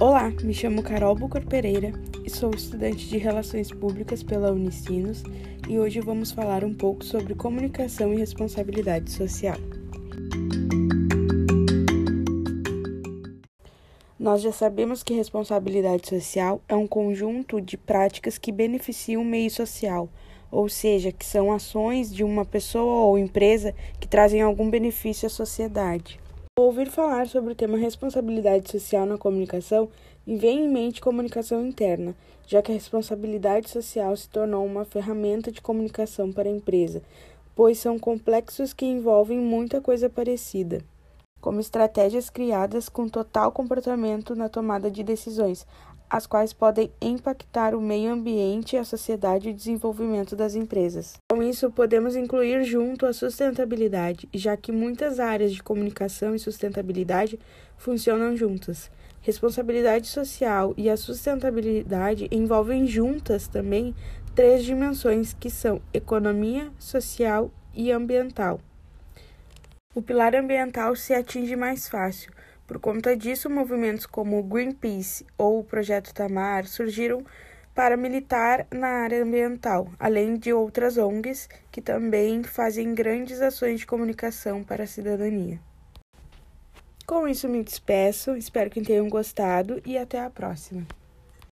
Olá, me chamo Carol Bucor Pereira e sou estudante de Relações Públicas pela Unicinos e hoje vamos falar um pouco sobre comunicação e responsabilidade social. Nós já sabemos que responsabilidade social é um conjunto de práticas que beneficiam o meio social, ou seja, que são ações de uma pessoa ou empresa que trazem algum benefício à sociedade. Ao ouvir falar sobre o tema responsabilidade social na comunicação, me vem em mente comunicação interna, já que a responsabilidade social se tornou uma ferramenta de comunicação para a empresa, pois são complexos que envolvem muita coisa parecida como estratégias criadas com total comportamento na tomada de decisões, as quais podem impactar o meio ambiente, a sociedade e o desenvolvimento das empresas. Com isso, podemos incluir junto a sustentabilidade, já que muitas áreas de comunicação e sustentabilidade funcionam juntas. Responsabilidade social e a sustentabilidade envolvem juntas também três dimensões que são economia, social e ambiental. O pilar ambiental se atinge mais fácil. Por conta disso, movimentos como o Greenpeace ou o Projeto Tamar surgiram para militar na área ambiental, além de outras ONGs que também fazem grandes ações de comunicação para a cidadania. Com isso, me despeço, espero que tenham gostado e até a próxima.